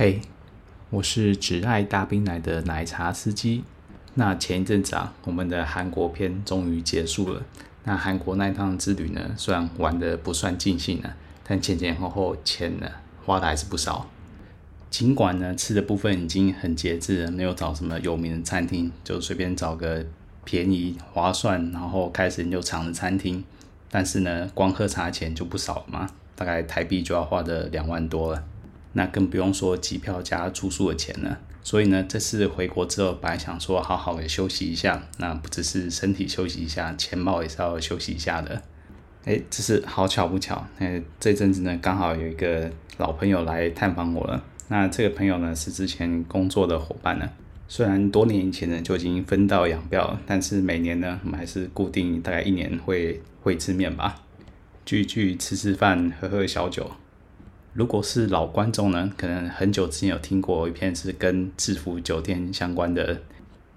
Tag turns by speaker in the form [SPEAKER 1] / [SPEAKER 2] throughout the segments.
[SPEAKER 1] 嘿，我是只爱大冰奶的奶茶司机。那前一阵子啊，我们的韩国篇终于结束了。那韩国那一趟之旅呢，虽然玩得不算尽兴呢，但前前后后钱呢花的还是不少。尽管呢吃的部分已经很节制了，没有找什么有名的餐厅，就随便找个便宜划算，然后开始就长的餐厅。但是呢，光喝茶钱就不少了嘛，大概台币就要花的两万多了。那更不用说机票加住宿的钱了。所以呢，这次回国之后，本来想说好好的休息一下，那不只是身体休息一下，钱包也是要休息一下的。哎，这是好巧不巧，哎，这阵子呢，刚好有一个老朋友来探访我了。那这个朋友呢，是之前工作的伙伴呢。虽然多年以前呢就已经分道扬镳了，但是每年呢，我们还是固定大概一年会会一次面吧，聚聚吃吃饭，喝喝小酒。如果是老观众呢，可能很久之前有听过一篇是跟制服酒店相关的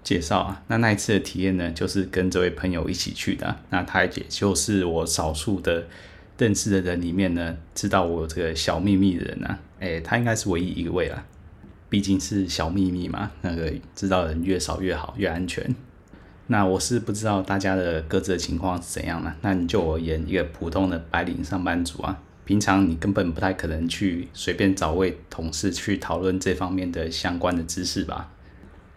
[SPEAKER 1] 介绍啊。那那一次的体验呢，就是跟这位朋友一起去的。那他也就是我少数的认识的人里面呢，知道我有这个小秘密的人啊。诶，他应该是唯一一位了，毕竟是小秘密嘛。那个知道的人越少越好，越安全。那我是不知道大家的各自的情况是怎样的。那你就我而言，一个普通的白领上班族啊。平常你根本不太可能去随便找位同事去讨论这方面的相关的知识吧？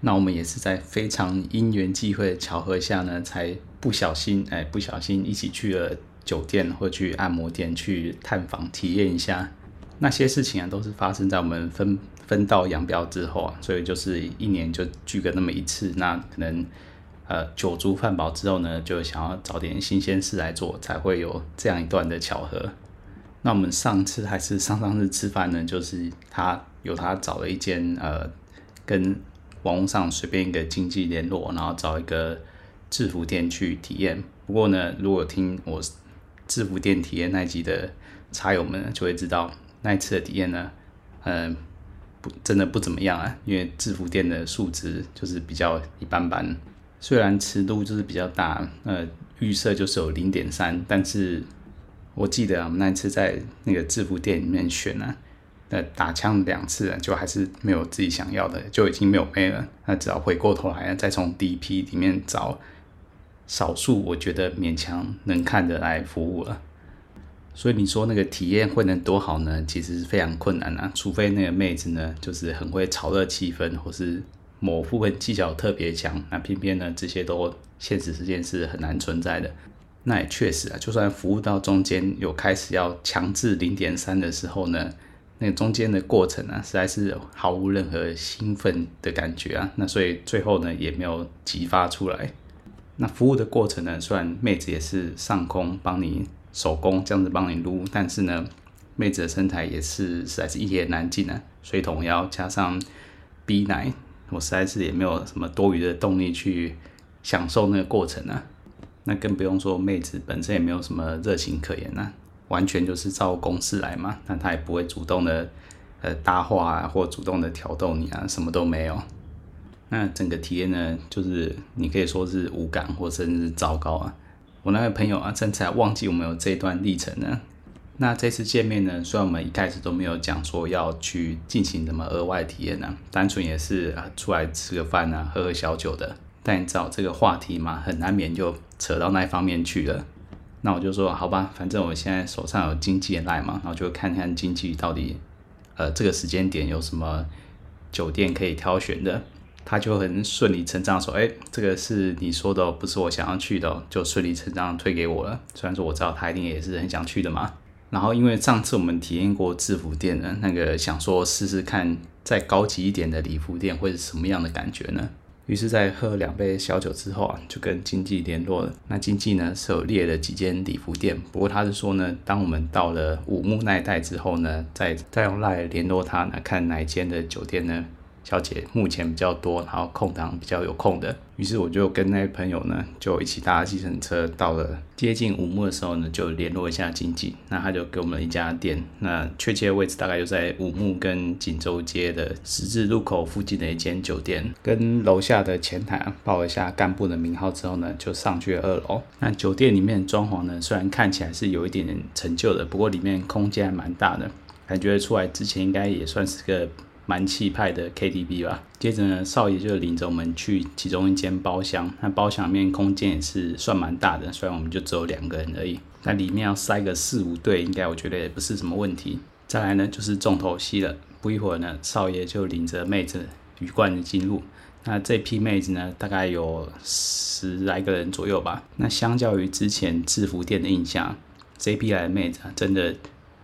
[SPEAKER 1] 那我们也是在非常因缘际会的巧合下呢，才不小心哎，不小心一起去了酒店或去按摩店去探访体验一下。那些事情啊，都是发生在我们分分道扬镳之后啊，所以就是一年就聚个那么一次。那可能呃酒足饭饱之后呢，就想要找点新鲜事来做，才会有这样一段的巧合。那我们上次还是上上次吃饭呢，就是他有他找了一间呃，跟网络上随便一个经济联络，然后找一个制服店去体验。不过呢，如果听我制服店体验那集的茶友们就会知道，那一次的体验呢，嗯、呃，不真的不怎么样啊，因为制服店的素质就是比较一般般。虽然尺度就是比较大，呃，预设就是有零点三，但是。我记得我们那次在那个制服店里面选呢，呃，打枪两次啊，就还是没有自己想要的，就已经没有妹了。那只要回过头来再从第一批里面找少数我觉得勉强能看的来服务了。所以你说那个体验会能多好呢？其实是非常困难啊，除非那个妹子呢，就是很会炒热气氛，或是某部分技巧特别强。那偏偏呢，这些都现实世界是很难存在的。那也确实啊，就算服务到中间有开始要强制零点三的时候呢，那中间的过程啊，实在是毫无任何兴奋的感觉啊。那所以最后呢，也没有激发出来。那服务的过程呢，虽然妹子也是上空帮你手工这样子帮你撸，但是呢，妹子的身材也是实在是一言难尽啊。水桶腰加上逼奶，我实在是也没有什么多余的动力去享受那个过程啊。那更不用说妹子本身也没有什么热情可言啊，完全就是照公式来嘛。那她也不会主动的呃搭话啊，或主动的挑逗你啊，什么都没有。那整个体验呢，就是你可以说是无感或甚至是糟糕啊。我那位朋友啊，甚至还忘记我们有这段历程呢。那这次见面呢，虽然我们一开始都没有讲说要去进行什么额外体验呢，单纯也是啊出来吃个饭啊，喝喝小酒的。但你知道这个话题嘛，很难免就扯到那一方面去了。那我就说好吧，反正我现在手上有经纪的赖嘛，然后就看看经济到底，呃，这个时间点有什么酒店可以挑选的。他就很顺理成章说，哎，这个是你说的，不是我想要去的，就顺理成章推给我了。虽然说我知道他一定也是很想去的嘛。然后因为上次我们体验过制服店的那个，想说试试看再高级一点的礼服店会是什么样的感觉呢？于是，在喝了两杯小酒之后啊，就跟经纪联络了。那经纪呢是有列了几间礼服店，不过他是说呢，当我们到了五木那一带之后呢，再再用 LINE 联络他，来看哪一间的酒店呢？小姐目前比较多，然后空档比较有空的，于是我就跟那位朋友呢，就一起搭计程车到了接近五木的时候呢，就联络一下经济，那他就给我们一家店，那确切的位置大概就在五木跟锦州街的十字路口附近的一间酒店，跟楼下的前台报了一下干部的名号之后呢，就上去了二楼。那酒店里面装潢呢，虽然看起来是有一点点陈旧的，不过里面空间还蛮大的，感觉出来之前应该也算是个。蛮气派的 KTV 吧。接着呢，少爷就领着我们去其中一间包厢，那包厢里面空间也是算蛮大的，虽然我们就只有两个人而已，那里面要塞个四五对，应该我觉得也不是什么问题。再来呢，就是重头戏了，不一会儿呢，少爷就领着妹子鱼贯的进入。那这批妹子呢，大概有十来个人左右吧。那相较于之前制服店的印象，这批来的妹子啊，真的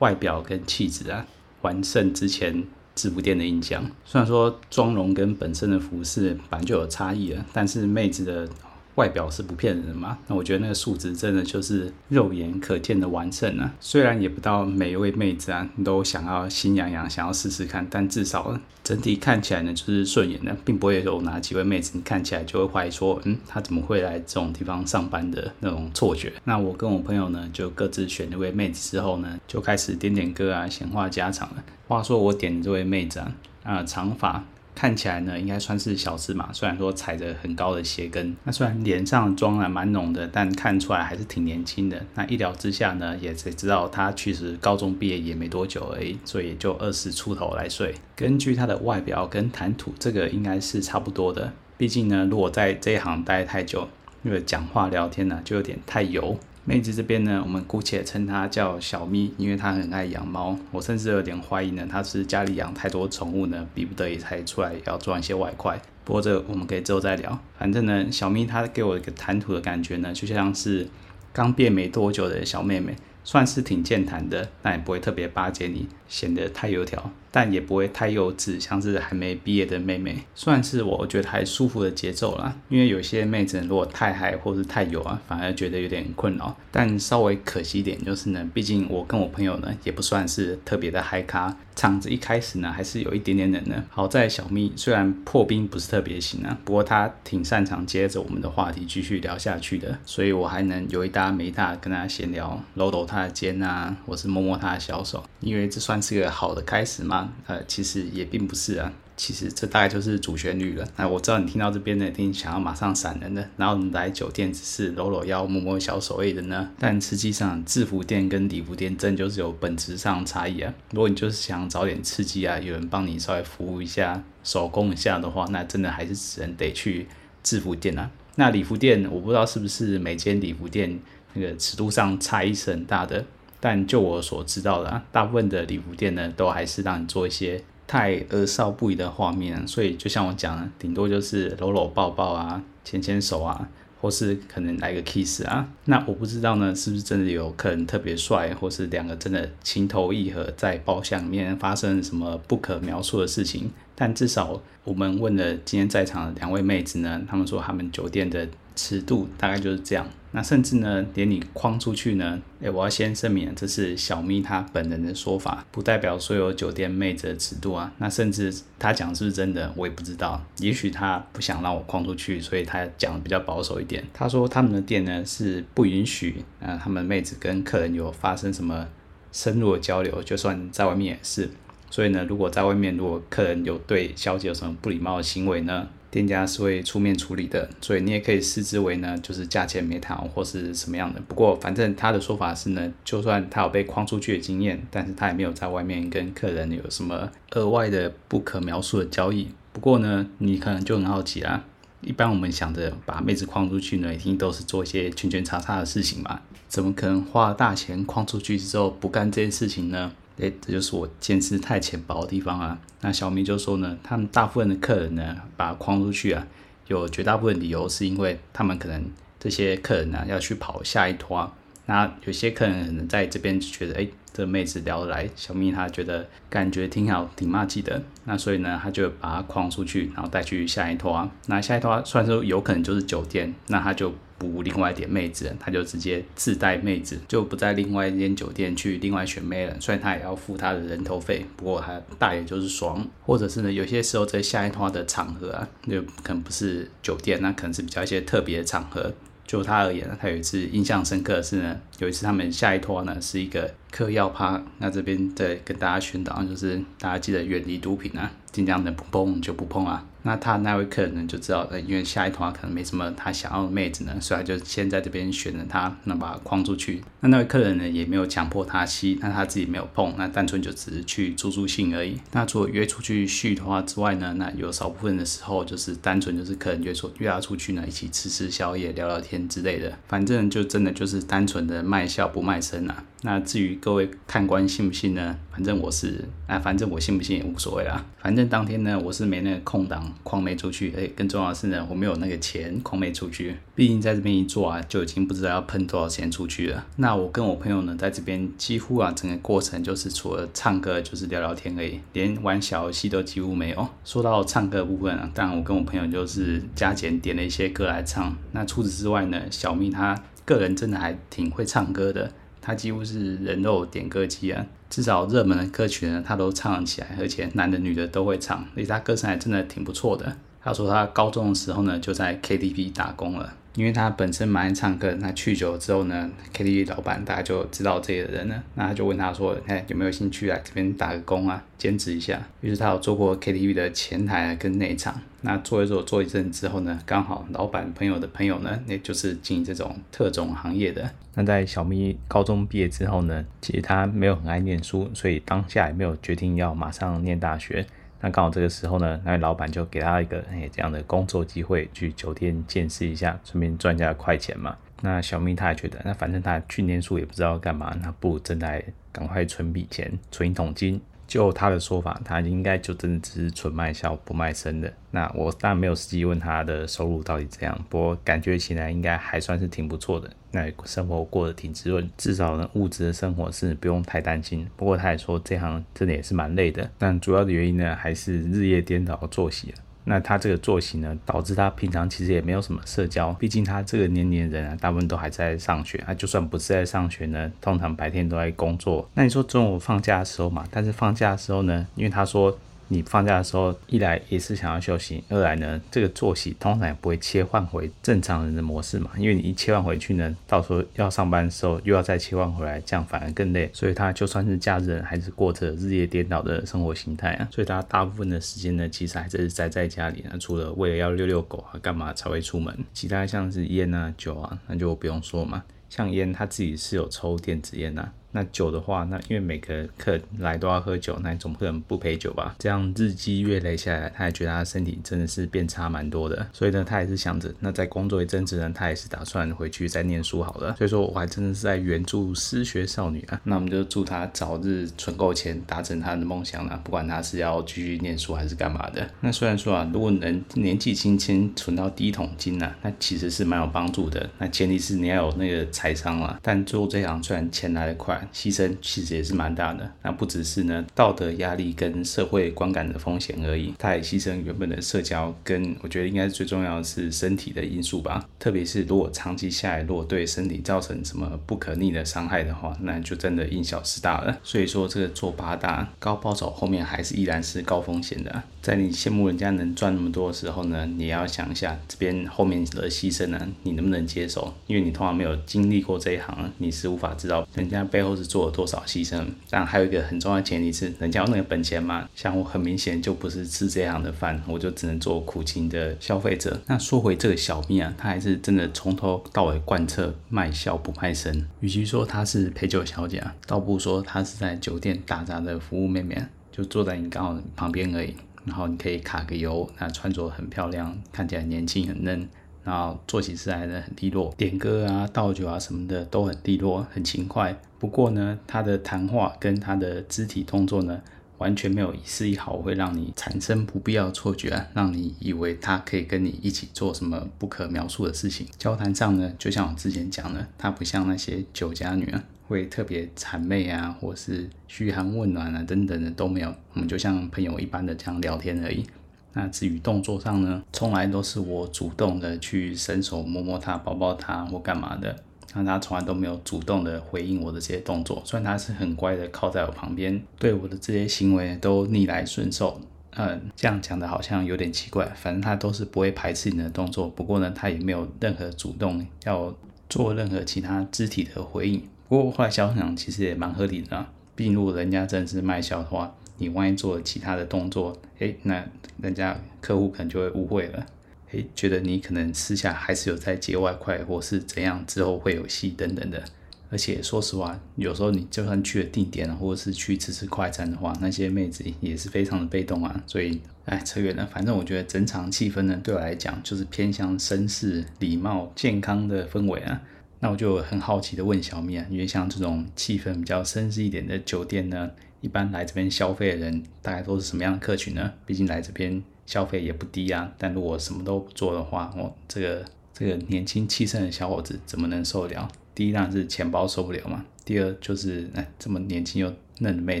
[SPEAKER 1] 外表跟气质啊，完胜之前制服店的印象。虽然说妆容跟本身的服饰本来就有差异了，但是妹子的。外表是不骗人的嘛？那我觉得那个素质真的就是肉眼可见的完胜啊！虽然也不到每一位妹子啊都想要心痒痒想要试试看，但至少整体看起来呢就是顺眼的，并不会有哪几位妹子你看起来就会怀疑说，嗯，她怎么会来这种地方上班的那种错觉。那我跟我朋友呢就各自选一位妹子之后呢，就开始点点歌啊，闲话家常了。话说我点的这位妹子啊，啊长发。看起来呢，应该算是小资嘛。虽然说踩着很高的鞋跟，那虽然脸上妆还蛮浓的，但看出来还是挺年轻的。那一聊之下呢，也才知道他其实高中毕业也没多久而已，所以也就二十出头来岁。根据他的外表跟谈吐，这个应该是差不多的。毕竟呢，如果在这一行待太久，因为讲话聊天呢，就有点太油。妹子这边呢，我们姑且称她叫小咪，因为她很爱养猫。我甚至有点怀疑呢，她是家里养太多宠物呢，逼不得已才出来要赚一些外快。不过这我们可以之后再聊。反正呢，小咪她给我一个谈吐的感觉呢，就像是刚变没多久的小妹妹。算是挺健谈的，但也不会特别巴结你，显得太油条，但也不会太幼稚，像是还没毕业的妹妹，算是我觉得还舒服的节奏啦。因为有些妹子如果太嗨或是太油啊，反而觉得有点困扰。但稍微可惜一点就是呢，毕竟我跟我朋友呢也不算是特别的嗨咖，场子一开始呢还是有一点点冷的。好在小咪虽然破冰不是特别行啊，不过她挺擅长接着我们的话题继续聊下去的，所以我还能有一搭没一搭跟她闲聊，搂搂她的肩啊，或是摸摸她的小手，因为这算是个好的开始嘛。呃，其实也并不是啊，其实这大概就是主旋律了。那我知道你听到这边呢，一定想要马上闪人的，然后你来酒店只是搂搂腰、摸摸小手而已的呢。但实际上，制服店跟礼服店真就是有本质上的差异啊。如果你就是想找点刺激啊，有人帮你稍微服务一下、手工一下的话，那真的还是只能得去制服店啊。那礼服店，我不知道是不是每间礼服店。那个尺度上差异是很大的，但就我所知道的啊，大部分的礼服店呢，都还是让你做一些太儿少不宜的画面，所以就像我讲的，顶多就是搂搂抱抱啊，牵牵手啊。或是可能来个 kiss 啊，那我不知道呢，是不是真的有客人特别帅，或是两个真的情投意合，在包厢里面发生什么不可描述的事情？但至少我们问了今天在场的两位妹子呢，他们说他们酒店的尺度大概就是这样。那甚至呢，连你框出去呢，哎，我要先声明，这是小咪她本人的说法，不代表所有酒店妹子的尺度啊。那甚至她讲是不是真的，我也不知道。也许她不想让我框出去，所以她讲的比较保守一点。她说他们的店呢是不允许啊，他们妹子跟客人有发生什么深入的交流，就算在外面也是。所以呢，如果在外面，如果客人有对小姐有什么不礼貌的行为呢，店家是会出面处理的。所以你也可以视之为呢，就是价钱没谈或是什么样的。不过反正他的说法是呢，就算他有被框出去的经验，但是他也没有在外面跟客人有什么额外的不可描述的交易。不过呢，你可能就很好奇啦，一般我们想着把妹子框出去呢，一定都是做一些圈圈叉叉的事情嘛，怎么可能花大钱框出去之后不干这件事情呢？诶，这就是我见识太浅薄的地方啊。那小明就说呢，他们大部分的客人呢，把他框出去啊，有绝大部分理由是因为他们可能这些客人呢、要去跑下一趟。那有些客人可能在这边觉得，哎，这妹子聊得来，小蜜她觉得感觉挺好，挺麻吉的。那所以呢，他就把她框出去，然后带去下一拖。那下一拖虽然说有可能就是酒店，那他就。不另外点妹子，他就直接自带妹子，就不在另外一间酒店去另外选妹了。虽然他也要付他的人头费，不过他大爷就是爽。或者是呢，有些时候在下一趟的场合啊，就可能不是酒店，那可能是比较一些特别的场合。就他而言，他有一次印象深刻的是呢，有一次他们下一托呢是一个嗑药趴。那这边再跟大家宣导，就是大家记得远离毒品啊，尽量能不碰就不碰啊。那他那位客人呢就知道，因为下一团可能没什么他想要的妹子呢，所以他就先在这边选了他，那把他框出去。那那位客人呢也没有强迫他吸，那他自己没有碰，那单纯就只是去助助兴而已。那除了约出去续的话之外呢，那有少部分的时候就是单纯就是客人约出约他出去呢，一起吃吃宵夜、聊聊天之类的。反正就真的就是单纯的卖笑不卖身啊。那至于各位看官信不信呢？反正我是，啊，反正我信不信也无所谓啦。反正当天呢，我是没那个空档。框没出去，哎，更重要的是呢，我没有那个钱，框没出去。毕竟在这边一坐啊，就已经不知道要喷多少钱出去了。那我跟我朋友呢，在这边几乎啊，整个过程就是除了唱歌就是聊聊天而已，连玩小游戏都几乎没有。说到唱歌部分啊，当然我跟我朋友就是加减点了一些歌来唱。那除此之外呢，小蜜她个人真的还挺会唱歌的，他几乎是人肉点歌机啊。至少热门的歌曲呢，他都唱起来，而且男的女的都会唱，而且他歌声还真的挺不错的。他说他高中的时候呢，就在 KTV 打工了。因为他本身蛮爱唱歌，那去久了之后呢，KTV 老板大家就知道这个人了，那他就问他说：“哎，有没有兴趣来这边打个工啊，兼职一下？”于是他有做过 KTV 的前台跟内场，那做一做做一阵之后呢，刚好老板朋友的朋友呢，那就是经营这种特种行业的。那在小咪高中毕业之后呢，其实他没有很爱念书，所以当下也没有决定要马上念大学。那刚好这个时候呢，那老板就给他一个哎这样的工作机会，去酒店见识一下，顺便赚一下快钱嘛。那小明他也觉得，那反正他去念书也不知道干嘛，那不如正在赶快存笔钱，存一桶金。就他的说法，他应该就真的只是纯卖笑不卖身的。那我当然没有实际问他的收入到底怎样，不过感觉起来应该还算是挺不错的。那生活过得挺滋润，至少呢物质的生活是不用太担心。不过他也说这行真的也是蛮累的，但主要的原因呢还是日夜颠倒作息。那他这个作息呢，导致他平常其实也没有什么社交，毕竟他这个年龄人啊，大部分都还在上学。他就算不是在上学呢，通常白天都在工作。那你说中午放假的时候嘛，但是放假的时候呢，因为他说。你放假的时候，一来也是想要休息，二来呢，这个作息通常也不会切换回正常人的模式嘛，因为你一切换回去呢，到时候要上班的时候又要再切换回来，这样反而更累。所以他就算是假日，还是过着日夜颠倒的生活形态啊。所以他大部分的时间呢，其实还是宅在家里呢，除了为了要遛遛狗啊，干嘛才会出门。其他像是烟啊、酒啊，那就不用说嘛。像烟，他自己是有抽电子烟呐。那酒的话，那因为每个客来都要喝酒，那你总不能不陪酒吧？这样日积月累下来，他也觉得他身体真的是变差蛮多的。所以呢，他也是想着，那再工作一阵子呢，他也是打算回去再念书好了。所以说，我还真的是在援助失学少女啊。那我们就祝他早日存够钱，达成他的梦想了。不管他是要继续念书还是干嘛的。那虽然说啊，如果能年纪轻轻存到第一桶金呢，那其实是蛮有帮助的。那前提是你要有那个财商了。但做这行虽然钱来得快。牺牲其实也是蛮大的，那不只是呢道德压力跟社会观感的风险而已，他也牺牲原本的社交，跟我觉得应该最重要的是身体的因素吧。特别是如果长期下来，如果对身体造成什么不可逆的伤害的话，那就真的因小失大了。所以说这个做八大高报酬后面还是依然是高风险的。在你羡慕人家能赚那么多的时候呢，你要想一下这边后面的牺牲呢，你能不能接受？因为你通常没有经历过这一行，你是无法知道人家背后是做了多少牺牲。但还有一个很重要的前提是，人家有那个本钱嘛。像我很明显就不是吃这行的饭，我就只能做苦情的消费者。那说回这个小蜜啊，他还是真的从头到尾贯彻卖笑不卖身。与其说他是陪酒小姐啊，倒不如说他是在酒店打杂的服务妹妹，就坐在你刚好旁边而已。然后你可以卡个油，那穿着很漂亮，看起来年轻很嫩，然后做起事来呢很利落，点歌啊、倒酒啊什么的都很利落、很勤快。不过呢，他的谈话跟他的肢体动作呢，完全没有一丝一毫会让你产生不必要的错觉啊，让你以为他可以跟你一起做什么不可描述的事情。交谈上呢，就像我之前讲的，他不像那些酒家女啊。会特别谄媚啊，或是嘘寒问暖啊，等等的都没有，我们就像朋友一般的这样聊天而已。那至于动作上呢，从来都是我主动的去伸手摸摸他、抱抱他或干嘛的，那他从来都没有主动的回应我的这些动作。虽然他是很乖的靠在我旁边，对我的这些行为都逆来顺受。嗯，这样讲的好像有点奇怪，反正他都是不会排斥你的动作。不过呢，他也没有任何主动要做任何其他肢体的回应。不过后来想想，其实也蛮合理的啊。毕竟如果人家真是卖笑的话，你万一做了其他的动作，诶，那人家客户可能就会误会了，诶，觉得你可能私下还是有在接外快，或是怎样，之后会有戏等等的。而且说实话，有时候你就算去了定点，或者是去吃吃快餐的话，那些妹子也是非常的被动啊。所以，哎，扯远了。反正我觉得整场气氛呢，对我来讲就是偏向绅士、礼貌、健康的氛围啊。那我就很好奇的问小咪啊，因为像这种气氛比较绅士一点的酒店呢，一般来这边消费的人大概都是什么样的客群呢？毕竟来这边消费也不低啊。但如果什么都不做的话，我这个这个年轻气盛的小伙子怎么能受得了？第一当然是钱包受不了嘛，第二就是哎这么年轻又嫩的妹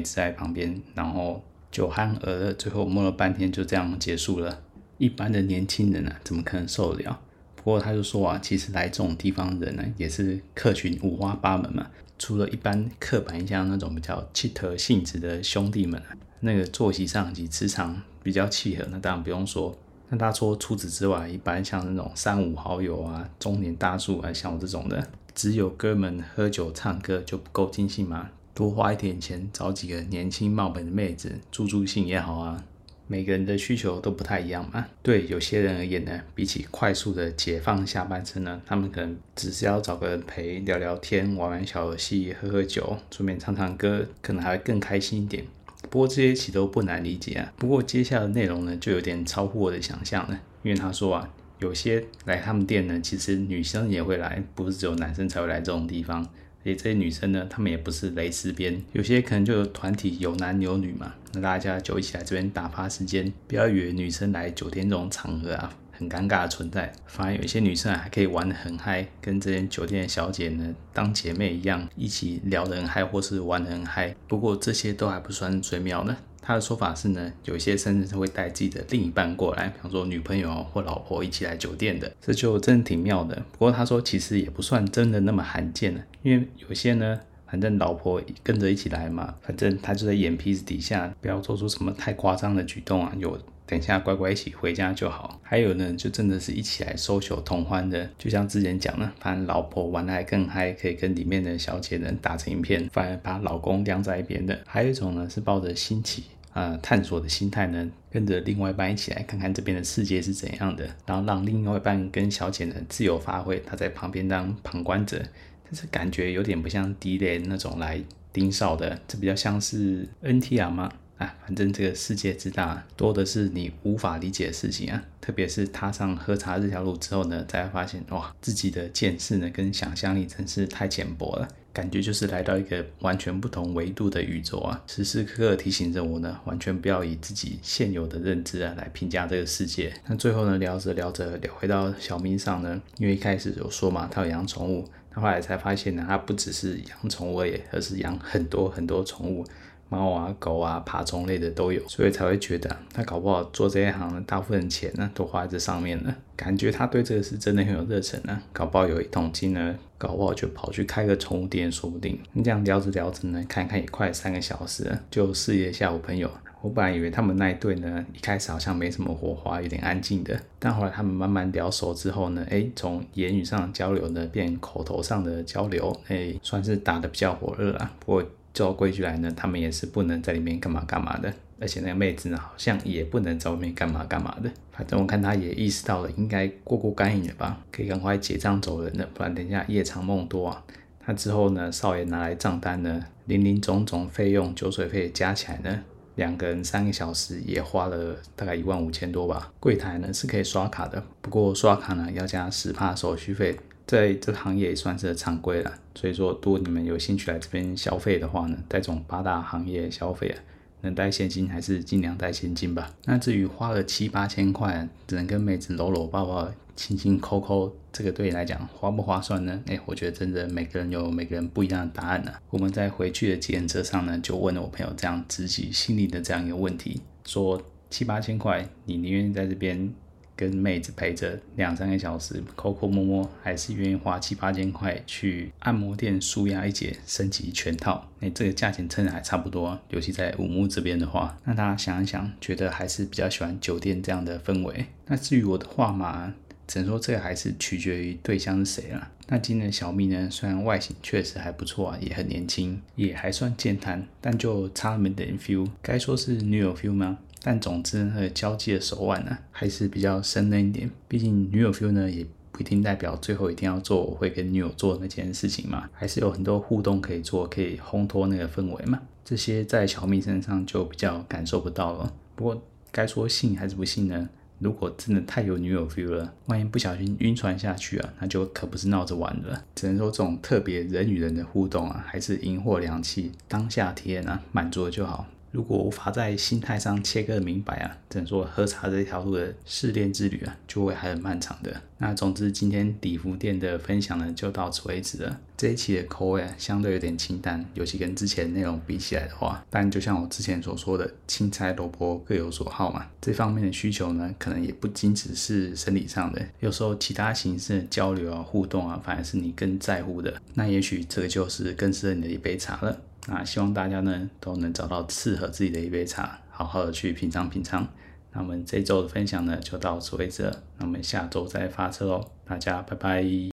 [SPEAKER 1] 子在旁边，然后酒酣耳热，最后摸了半天就这样结束了。一般的年轻人呢、啊，怎么可能受得了？不过他就说啊，其实来这种地方人呢，也是客群五花八门嘛。除了一般刻板印象那种比较气特性质的兄弟们，那个作息上及磁场比较契合，那当然不用说。那他说除此之外，一般像那种三五好友啊，中年大叔啊，像我这种的。只有哥们喝酒唱歌就不够尽兴吗？多花一点钱找几个年轻貌美的妹子助助兴也好啊。每个人的需求都不太一样嘛。对有些人而言呢，比起快速的解放下半身呢，他们可能只是要找个人陪聊聊天、玩玩小游戏、喝喝酒，顺便唱唱歌，可能还会更开心一点。不过这些其实都不难理解啊。不过接下来的内容呢，就有点超乎我的想象了，因为他说啊。有些来他们店呢，其实女生也会来，不是只有男生才会来这种地方。而且这些女生呢，她们也不是蕾丝边，有些可能就有团体有男有女嘛。那大家就一起来这边打发时间，不要以为女生来酒店这种场合啊，很尴尬的存在。反而有一些女生啊，还可以玩得很嗨，跟这间酒店的小姐呢当姐妹一样，一起聊得很嗨，或是玩得很嗨。不过这些都还不算最妙呢。他的说法是呢，有些甚至是会带自己的另一半过来，比方说女朋友或老婆一起来酒店的，这就真的挺妙的。不过他说其实也不算真的那么罕见了，因为有些呢，反正老婆跟着一起来嘛，反正他就在眼皮子底下，不要做出什么太夸张的举动啊，有等一下乖乖一起回家就好。还有呢，就真的是一起来 social 同欢的，就像之前讲的，反正老婆玩的还更嗨，可以跟里面的小姐呢打成一片，反而把老公晾在一边的。还有一种呢，是抱着新奇。呃，探索的心态呢，跟着另外一半一起来看看这边的世界是怎样的，然后让另外一半跟小姐呢自由发挥，他在旁边当旁观者，但是感觉有点不像第一类那种来盯梢的，这比较像是 NTR 吗？反正这个世界之大，多的是你无法理解的事情啊，特别是踏上喝茶这条路之后呢，才发现哇，自己的见识呢跟想象力真是太浅薄了。感觉就是来到一个完全不同维度的宇宙啊！时时刻刻提醒着我呢，完全不要以自己现有的认知啊来评价这个世界。那最后呢，聊着聊着聊回到小咪上呢，因为一开始有说嘛，他有养宠物，他后来才发现呢，他不只是养宠物而已，而是养很多很多宠物。猫啊、狗啊、爬虫类的都有，所以才会觉得他搞不好做这一行的大部分钱呢都花在这上面了。感觉他对这个是真的很有热忱啊，搞不好有一桶金呢，搞不好就跑去开个宠物店说不定。你这样聊着聊着呢，看看也快三个小时了，就试一下我朋友。我本来以为他们那一对呢，一开始好像没什么火花，有点安静的，但后来他们慢慢聊熟之后呢，诶，从言语上的交流呢变口头上的交流，诶，算是打得比较火热啊。不过。照规矩来呢，他们也是不能在里面干嘛干嘛的，而且那个妹子呢，好像也不能在外面干嘛干嘛的。反正我看他也意识到了，应该过过干瘾了吧，可以赶快结账走人了，不然等一下夜长梦多啊。他之后呢，少爷拿来账单呢，林林总总费用、酒水费加起来呢，两个人三个小时也花了大概一万五千多吧。柜台呢是可以刷卡的，不过刷卡呢要加十帕手续费。在这个行业也算是常规了，所以说，如果你们有兴趣来这边消费的话呢，在这种八大行业消费啊，能带现金还是尽量带现金吧。那至于花了七八千块，只能跟妹子搂搂抱抱、亲亲抠抠，这个对你来讲划不划算呢？哎，我觉得真的每个人有每个人不一样的答案呢、啊。我们在回去的计程车上呢，就问了我朋友这样自己心里的这样一个问题，说七八千块，你宁愿在这边？跟妹子陪着两三个小时，抠抠摸摸，还是愿意花七八千块去按摩店舒压一节，升级全套。那这个价钱称的还差不多，尤其在五木这边的话，那大家想一想，觉得还是比较喜欢酒店这样的氛围。那至于我的话嘛，只能说这个还是取决于对象是谁啊。那今年的小蜜呢，虽然外形确实还不错啊，也很年轻，也还算健谈，但就差那么点 feel，该说是女友 feel 吗？但总之，那个交际的手腕呢，还是比较生嫩一点。毕竟女友 feel 呢，也不一定代表最后一定要做我会跟女友做那件事情嘛，还是有很多互动可以做，可以烘托那个氛围嘛。这些在小蜜身上就比较感受不到了。不过该说信还是不信呢？如果真的太有女友 feel 了，万一不小心晕船下去啊，那就可不是闹着玩的了。只能说这种特别人与人的互动啊，还是银货两訖，当下体验啊，满足了就好。如果无法在心态上切割明白啊，只能说喝茶这条路的试炼之旅啊，就会还很漫长的。那总之，今天底福店的分享呢，就到此为止了。这一期的口味啊，相对有点清淡，尤其跟之前内容比起来的话。但就像我之前所说的，青菜萝卜各有所好嘛，这方面的需求呢，可能也不仅只是生理上的，有时候其他形式的交流啊、互动啊，反而是你更在乎的。那也许这个就是更适合你的一杯茶了。那希望大家呢都能找到适合自己的一杯茶，好好的去品尝品尝。那我们这周的分享呢就到此为止了，那我们下周再发车哦，大家拜拜。